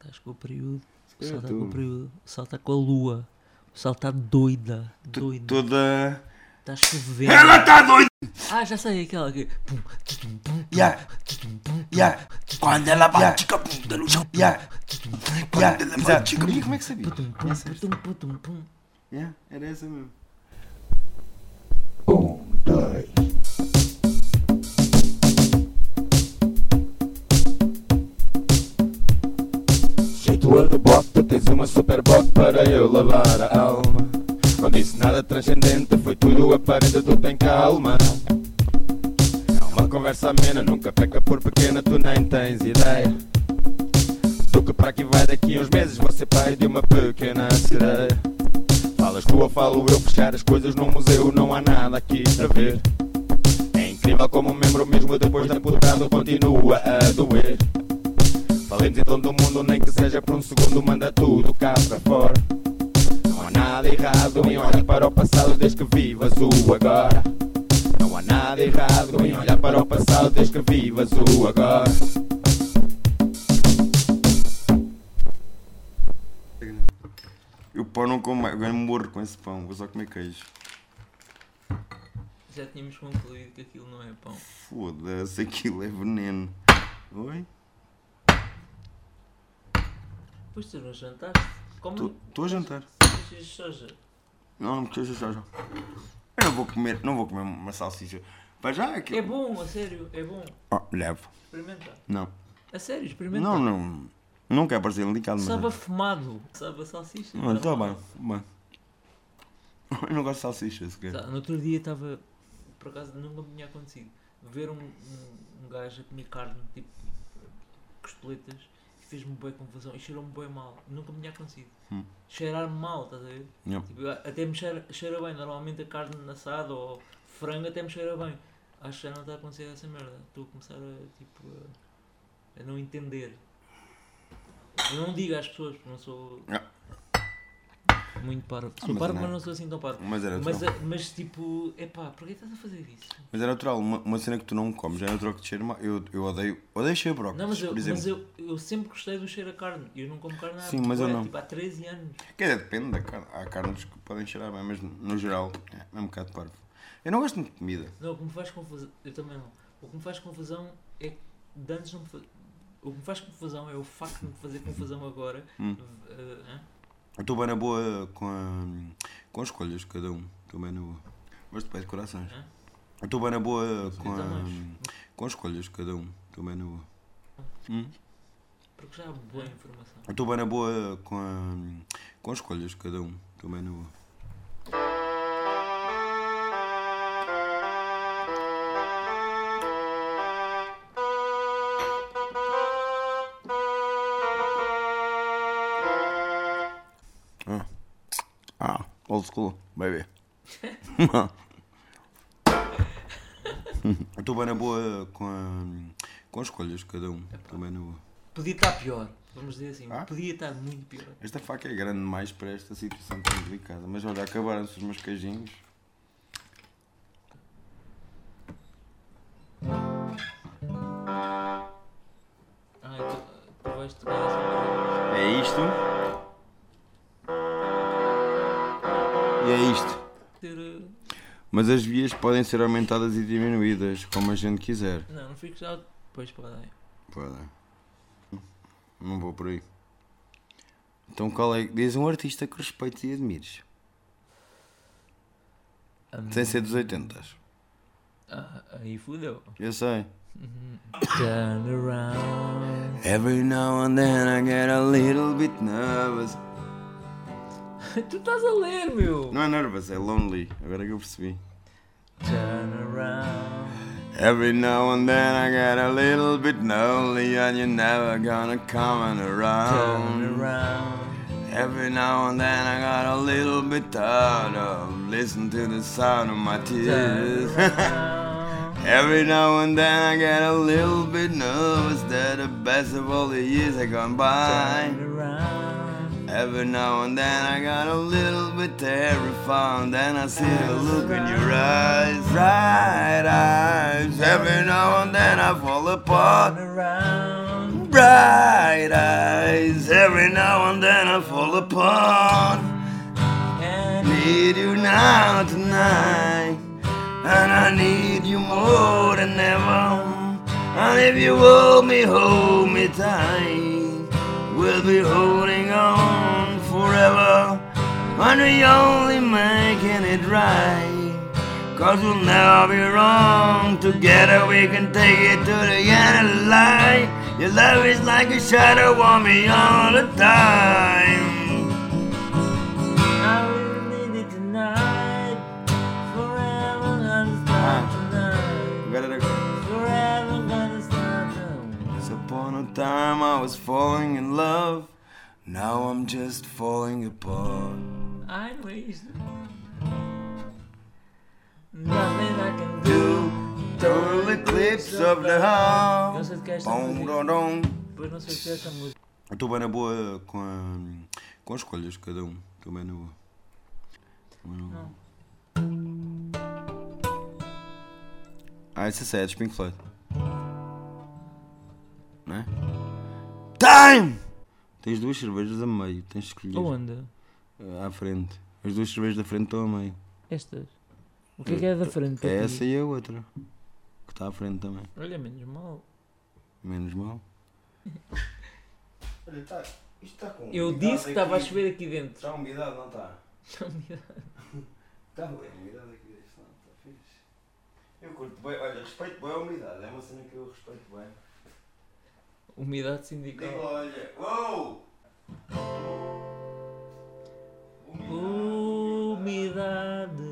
Estás com o período. O É, sol está com o período. O sol está com a lua. O sol está doida. Doida. Toda. Está chovendo. Ela está doida! Ah, já sei aquela que. Pum, tutum, pum, Yeah. Yeah. Quando ela bate com a bunda no chão. Yeah. Yeah. ela Exato. bate com a Maria, como é que sabia? pum. Yeah, era essa mesmo. Um, dois. Jeito de bota, tens uma super bot para eu lavar a alma. Não disse nada transcendente, foi tudo aparente, tu tem calma. É uma conversa amena, nunca peca por pequena, tu nem tens ideia. Do que para aqui vai daqui uns meses, ser pai de uma pequena sereia. Falas tu ou falo eu, fechar as coisas num museu, não há nada aqui para ver. É incrível como um membro mesmo depois de amputado continua a doer. Falemos então do mundo, nem que seja por um segundo, manda tudo cá para fora. Não há nada errado em olhar para o passado desde que vivas o agora. Não há nada errado em olhar para o passado desde que vivas o agora. Eu pão não como mais, agora morro com esse pão, vou só comer queijo. Já tínhamos concluído que aquilo não é pão. Foda-se, aquilo é veneno. Oi? Pois tu não jantaste? Como? Estou a jantar. Não, não precisa já já. Eu não vou comer, não vou comer uma salsicha. Para já é que. É bom, a sério, é bom. Oh, levo. Experimenta. Não. A sério, experimenta. Não, não. Não quero parecer delicado, mas. Sabe a fumado. Sabe a salsicha. Não, está bem, bem. Eu não gosto de salsicha sequer. Tá, No outro dia estava, por acaso nunca me tinha acontecido, ver um, um, um gajo a comer carne, tipo costeletas, fez-me bem confusão e cheirou-me bem mal. Nunca me tinha acontecido. Hum. Cheirar-me mal, estás a ver? Tipo, até me cheira, cheira bem, normalmente a carne assada ou frango até me cheira bem. Acho que já não está a acontecer essa merda. Estou a começar a, tipo, a, a não entender. Eu não digo às pessoas, porque não sou. Muito parvo. Sou mas parvo, não é. mas não sou assim tão parvo. Mas era Mas, natural. a- mas tipo, epá, porquê estás a fazer isso? Mas é natural, uma, uma cena que tu não comes é natural que te cheira mal. Eu, eu odeio. Odeio cheiro de brócolis, Não, mas, eu, por exemplo. mas eu, eu sempre gostei do cheiro a carne. Eu não como carne há, Sim, mas eu não. Tipo, há 13 anos. Quer dizer, depende da carne. Há carnes que podem cheirar bem, mas no geral é, é um bocado parvo. Eu não gosto muito de comida. Não, o que me faz confusão. Eu também não. O que me faz confusão é que antes não me fa... O que me faz confusão é o facto de me fazer confusão agora. Hum. eh, hã? Estou bem na boa com, a, com as escolhas de cada um. Estou bem na boa. Mas depende de corações. Estou bem na boa com, a, com as escolhas de cada um. Estou bem na boa. Hum? Porque já há boa informação. Estou bem na boa com, a, com as escolhas de cada um. Estou bem na boa. Old school, baby. Estou bem na boa com, a, com as escolhas de cada um. Estou bem na boa. Podia estar pior. Vamos dizer assim. Ah? Podia estar muito pior. Esta faca é grande demais para esta situação tão delicada. Mas olha, acabaram-se os meus queijinhos. E é isto. Eh, Mas as vias podem ser aumentadas e diminuídas, como a gente quiser. Não, não fico já. Pois podem. Podem. Não vou por aí. Então qual é? Diz um artista que respeites e admires. Sem ser dos 80. ah, aí fudeu. Eu sei. Turn around. Every now and then I get a little bit nervous. tu estás a ler, meu! Não é nervous, é lonely. Agora que eu percebi. Turn around. Every now and then I get a little bit lonely and you're never gonna come Turn around. around. Every now and then I got a little bit tired of listening to the sound of my tears. Every now and then I get a little bit nervous that the best of all the years have gone by. Turn around. Every now and then I got a little bit terrified. Then I see the look in your eyes, bright eyes. Every now and then I fall apart, bright eyes. every now and then I fall apart. Need you now tonight, and I need you more than ever. And if you hold me, hold me tight, we'll be holding on forever. And we only making it right. Cause we'll never be wrong. Together we can take it to the end of the line. Your love is like a shadow on me all the time. Time I was falling in love. Now I'm just falling apart. I it's Nothing I can do. Total eclipse of the heart. não sei de que é esta Bom, música. dom, dom. Pois não de que é esta música. Eu estou bem na boa com, a, com as escolhas, cada um. Estou bem na boa. Não- Ah, essa é dos Pink Floyd. Não é? Time! Tens duas cervejas a meio, tens de escolher. Onde? À frente. As duas cervejas da frente estão a meio. Estas. O que é que é da frente? É essa e a outra. Que está à frente também. Olha, menos mal. Menos mal. Olha, tá, isto está com. Eu disse que estava a chover aqui dentro. Está umidade, não está? Está umidade. Está bem, a umidade aqui deste lado, está fixe. Eu curto bem, olha, respeito bem a umidade, é uma cena que eu respeito bem. Umidade Digo, sindical. olha, uou! Umidade. Umidade,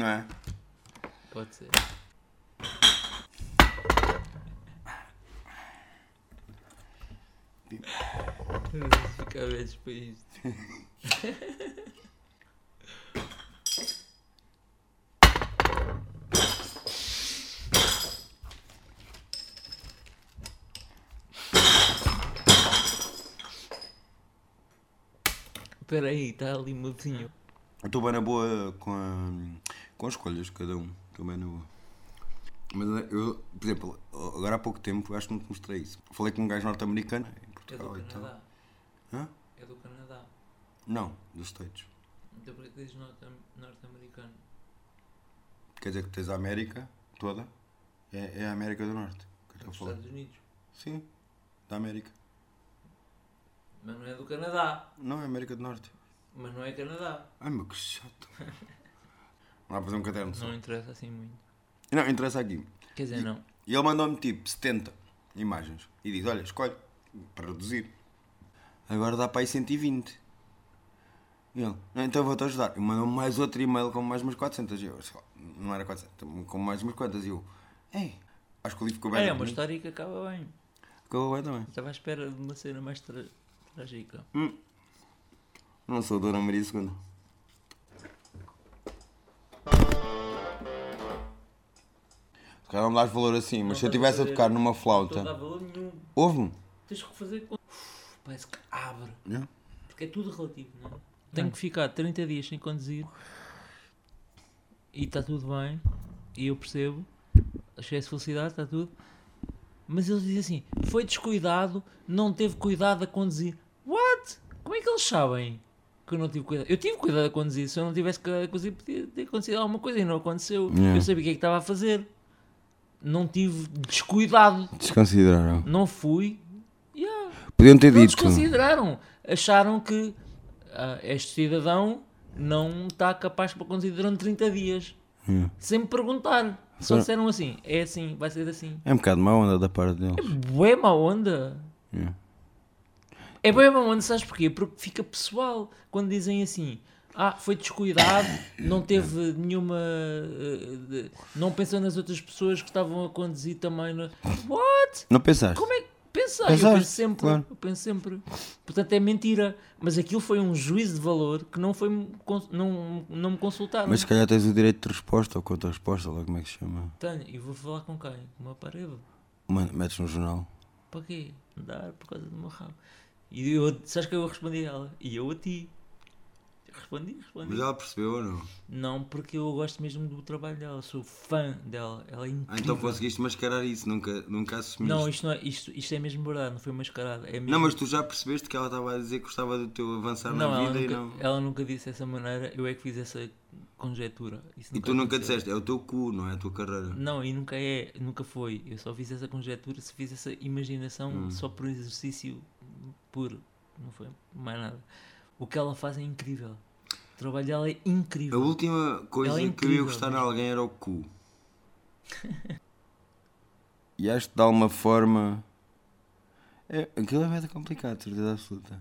Não é? Pode ser. Ficar velhos para isto. Espera aí, está ali. Eu estou bem na boa com, a, com as escolhas, cada um. Bem na boa. Mas eu, por exemplo, agora há pouco tempo, acho que não te mostrei isso. Falei com um gajo norte-americano em É do Portugal e tal. Canadá. Hã? É do Canadá. Não, dos States. Então por que dizes norte- norte-americano? Quer dizer que tens a América toda, é, é a América do Norte. que eu a Dos falar. Estados Unidos. Sim, da América. Mas não é do Canadá. Não, é América do Norte. Mas não é Canadá. Ai meu, que chato. Não dá para fazer um caderno só. Não interessa assim muito. Não, interessa aqui. Quer dizer, não. E ele mandou-me tipo 70 imagens. E diz: Olha, escolhe para reduzir. Agora dá para aí 120. E ele: "Não, Então vou-te ajudar. E mandou-me mais outro e-mail com mais umas 400. E eu, sei lá, não era 400, com mais umas quantas. E eu: Ei, acho que o livro ficou bem. É, é uma bonito." história que acaba bem. Ficou bem também. Estava à espera de uma cena mais tra- trágica. Não sou a Dona Maria II. Calhar não me dás valor assim, mas Não se eu estivesse a tocar numa Não estou a dar flauta. valor nenhum. Ouve-me? Tens que fazer. Uf, Parece que abre. Yeah. Porque é tudo relativo, não é? Tenho que ficar 30 dias sem conduzir e está tudo bem. E eu percebo. Excesso de felicidade, está tudo. Mas eles dizem assim: foi descuidado, não teve cuidado a conduzir. What? Como é que eles sabem que eu não tive cuidado? Eu tive cuidado a conduzir. Se eu não tivesse cuidado a conduzir, podia ter acontecido alguma coisa e não aconteceu. Yeah. Eu sabia o que é que estava a fazer. Não tive descuidado. Desconsideraram. Não fui. Yeah. Podiam ter Não dito. desconsideraram. Acharam que ah, este cidadão não está capaz para conduzir durante 30 dias. Yeah. Sem me perguntar. Só disseram assim. É assim, vai ser assim. É um bocado má onda da parte deles. Bué má onda. Yeah. É bué má onda, sabes porquê? Porque fica pessoal. Quando dizem assim... Ah, foi descuidado, não teve nenhuma... eh, não pensou nas outras pessoas que estavam a conduzir também. No... What? Não pensaste? Como é que... Pensei, eu Pensaste, penso sempre, claro. eu penso sempre. Portanto, é mentira. Mas aquilo foi um juízo de valor que não, foi, não, não me consultaram. Mas se calhar tens o direito de resposta ou contra-resposta, lá como é que se chama. Tenho, e vou falar com quem? Com uma parede. Mano, metes no jornal. Para quê? Dar por causa do meu rabo. E eu, sabes que eu respondi a ela? E eu a ti. Respondi, respondi. Mas ela percebeu ou não? Não, porque eu gosto mesmo do trabalho dela, sou fã dela, ela é incrível. Ah, então conseguiste mascarar isso, nunca, nunca assumiste. Não, isto, não é, isto, isto é mesmo verdade, não foi mascarado. É mesmo... Não, mas tu já percebeste que ela estava a dizer que gostava do teu avançar Não, na vida nunca, e não. ela nunca disse dessa maneira, eu é que fiz essa conjetura. E tu nunca disseste, é o teu cu, não é a tua carreira. Não, e nunca é, nunca foi. Eu só fiz essa conjetura, se fiz essa imaginação Hum. só por exercício puro. Não foi mais nada. O que ela faz é incrível. O trabalho dela é A incrível. última coisa é que eu ia incrível, gostar mesmo. alguém era o cu. e acho que de alguma forma. É, aquilo é bem complicado, certeza absoluta.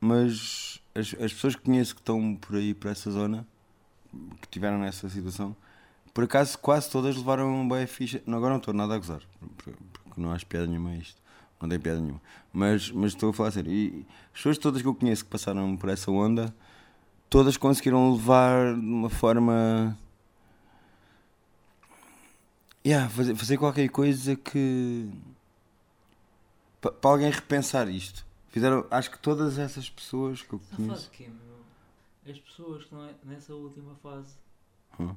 Mas as, as pessoas que conheço que estão por aí, por essa zona, que tiveram nessa situação, por acaso quase todas levaram bem a ficha. Não, agora não estou nada a gozar, porque porque não acho piada nenhuma a isto. Não tem piada nenhuma. Mas, mas estou a falar sério. E as pessoas todas que eu conheço que passaram por essa onda, todas conseguiram levar de uma forma. Yeah, fazer, fazer qualquer coisa que. para alguém repensar isto. Fizeram, acho que todas essas pessoas que eu a conheço. quê, meu? As pessoas que estão nessa última fase Hum.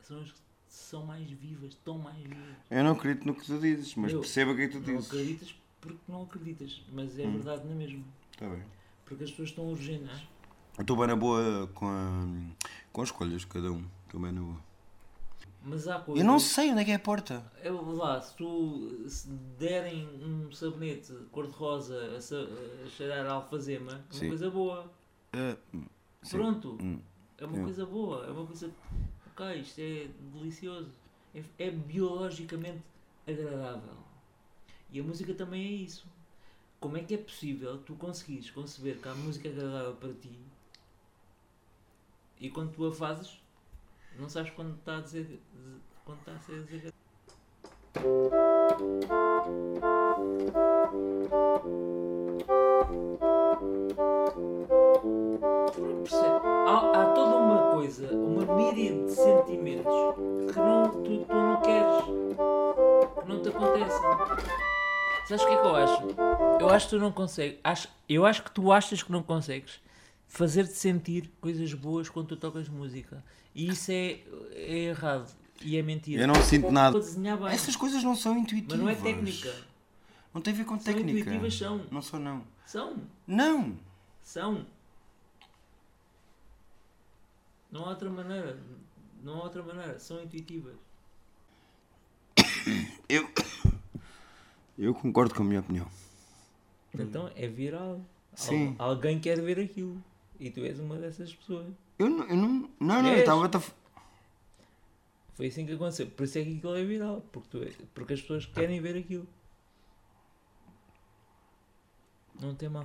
são as que são mais vivas, estão mais vivas. Eu não acredito no que tu dizes, mas Eu percebo o que é tu Não dizes. acreditas porque não acreditas, mas é Hum. verdade na mesma. Tá bem. Porque as pessoas estão urgentes. Eu estou bem na boa com, a, com as escolhas de cada um. Estou bem na boa. Mas há coisas. Eu não sei onde é que é a porta. Eu, lá, se tu se derem um sabonete cor-de-rosa a, sa- a cheirar a alfazema, é uma Sim. coisa boa. É, sim. Pronto. Hum. É uma Sim. coisa boa. É uma coisa. Ok, isto é delicioso. É, é biologicamente agradável. E a música também é isso. Como é que é possível tu conseguires conceber que a música agradável para ti e quando tu a fazes, não sabes quando está a dizer. quando está a ser? Há, há toda uma coisa, uma míria de sentimentos que não, tu, tu não queres, que não te acontecem. Sabes o que é que eu acho? Eu acho que tu não consegues, acho, eu acho que tu achas que não consegues fazer-te sentir coisas boas quando tu tocas música. E isso é, é errado e é mentira. Eu não sinto nada. Essas coisas não são intuitivas. mas não é técnica. Não tem a ver com São técnica. intuitivas, são. Não são, não. São, Não! são. Não há outra maneira. Não há outra maneira. São intuitivas. Eu. Eu concordo com a minha opinião. Então é viral. Al- Sim. alguém quer ver aquilo. E tu és uma dessas pessoas. Eu não. Eu não, não, não eu estava. a f- Foi assim que aconteceu. Por isso é que aquilo é viral. Porque, tu é- porque as pessoas querem ver aquilo. Não tem mal.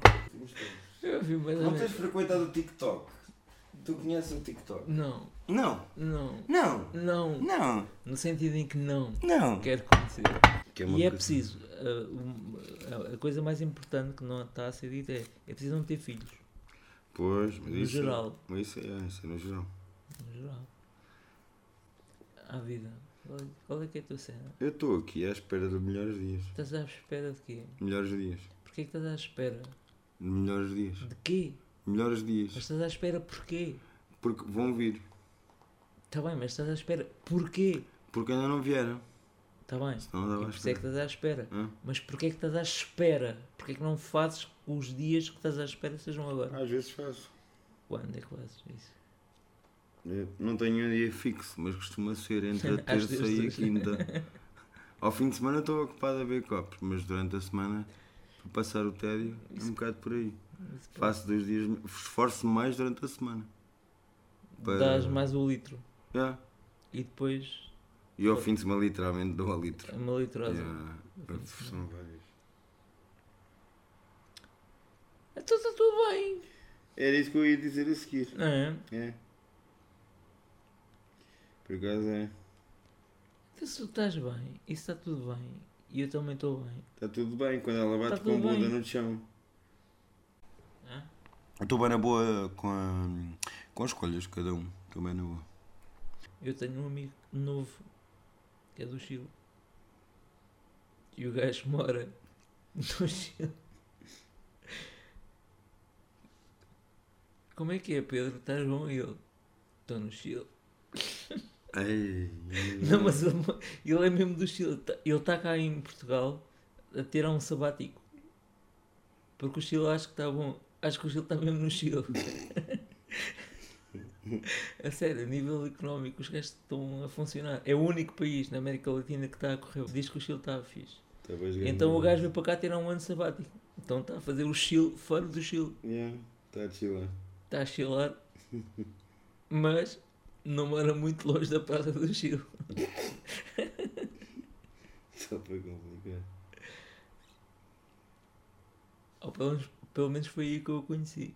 Eu vi mais Não tens frequentado o TikTok? Tu conheces o TikTok? Não, Não! não, Não! não. Não! No sentido em que não. Não! Quero conhecer. Que uma E é preciso. um, a- a coisa mais importante que não está a ser dita é: é preciso não ter filhos. Pois, mas No isso. geral. Mas isso é, isso é no geral. No geral. À vida. Qual é, qual é que é a tua cena? Eu estou aqui à espera de melhores dias. Estás à espera de quê? Melhores dias. Porquê que estás à espera? De melhores dias. De quê? Melhores dias. Mas estás à espera porquê? Porque vão vir. Está bem, mas estás à espera porquê? Porque ainda não vieram. Está bem. Senão não E por isso é que estás à espera. Hã? Mas porquê que estás à espera? Porquê que não fazes que os dias que estás à espera sejam agora? Às vezes faço. Quando é que fazes isso? Eu não tenho um dia fixo, mas costuma ser entre a terça e a quinta. Ao fim de semana estou ocupado a ver copos, mas durante a semana, para passar o tédio, é um bocado por aí. Faço dois dias, esforço-me mais durante a semana. Para- Dás mais o litro. Yeah. E depois E ao fim de semana, literalmente, dou a litro. uma litrosa. Yeah. São vários. Então está tudo bem. Era isso que eu ia dizer a seguir. Não é? É. Por acaso é. Então, se tu estás bem se está tudo bem E eu também estou bem. Está tudo bem quando ela bate Tá com a bunda bem. no chão. Hã? Estou bem na boa com, a, com as escolhas de cada um. Estou bem na boa. Eu tenho um amigo novo que é do Chile. E o gajo mora no Chile. Como é que é, Pedro? Estás bom? E ele? Estou no Chile. Ei, Não, mas ele, ele é mesmo do Chile. Tá- Ele está cá em Portugal a tirar um sabático. Porque o Chile acho que está bom. Acho que o Chile está mesmo no Chile. a sério, a nível económico, os gajos estão a funcionar. É o único país na América Latina que está a correr. Diz que o Chile está fixe. Ganhe. Então o gajo veio para cá tirar um ano sabático. Então está a fazer o Chile fora do Chile. Yeah, está a chilar. Está a chilar. Mas não mora muito longe da praça do Chile. Só para complicar. Ou pelo menos, pelo menos foi aí que eu o conheci.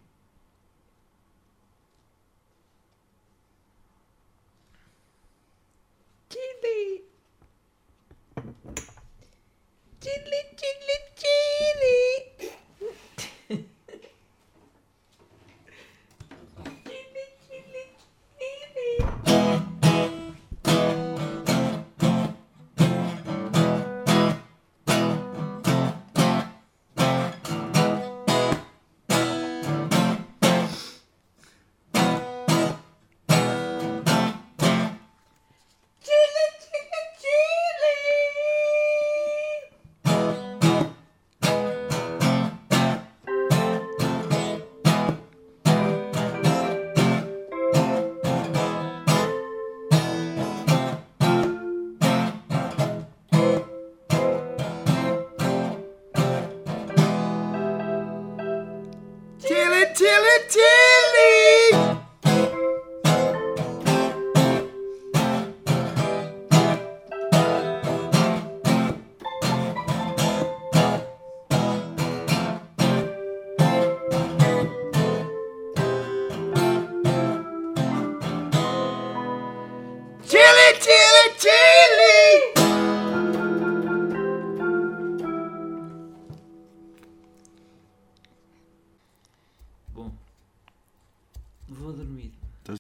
Chile,